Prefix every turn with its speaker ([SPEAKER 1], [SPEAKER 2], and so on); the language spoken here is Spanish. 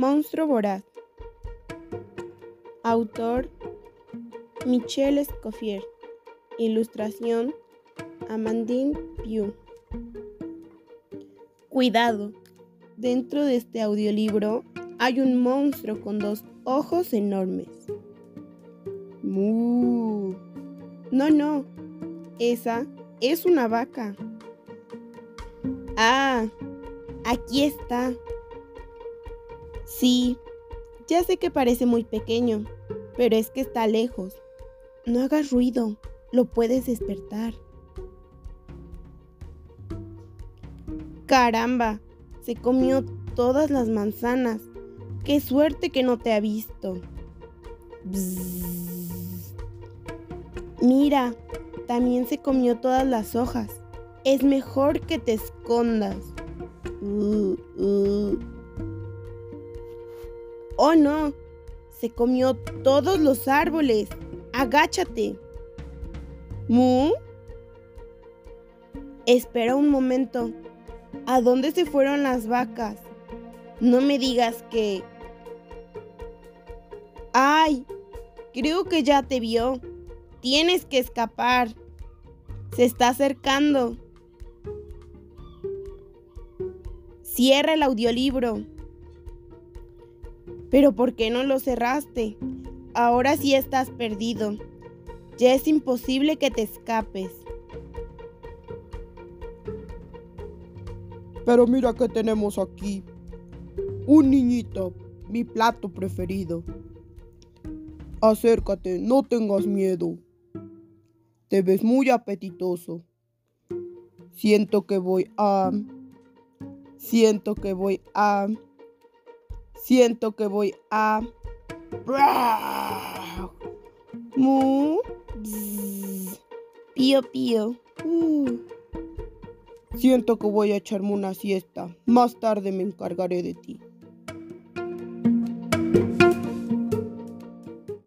[SPEAKER 1] Monstruo Voraz. Autor Michelle Escoffier. Ilustración Amandine Pugh. Cuidado. Dentro de este audiolibro hay un monstruo con dos ojos enormes. ¡Mu! No, no. Esa es una vaca. Ah, aquí está. Sí, ya sé que parece muy pequeño, pero es que está lejos. No hagas ruido, lo puedes despertar. Caramba, se comió todas las manzanas. Qué suerte que no te ha visto. Mira, también se comió todas las hojas. Es mejor que te escondas. Uh, uh. Oh no, se comió todos los árboles. Agáchate. ¿Mu? Espera un momento. ¿A dónde se fueron las vacas? No me digas que... ¡Ay! Creo que ya te vio. Tienes que escapar. Se está acercando. Cierra el audiolibro. Pero ¿por qué no lo cerraste? Ahora sí estás perdido. Ya es imposible que te escapes.
[SPEAKER 2] Pero mira que tenemos aquí. Un niñito, mi plato preferido. Acércate, no tengas miedo. Te ves muy apetitoso. Siento que voy a... Siento que voy a... Siento que voy a...
[SPEAKER 1] Mu. Pío, pío.
[SPEAKER 2] Siento que voy a echarme una siesta. Más tarde me encargaré de ti.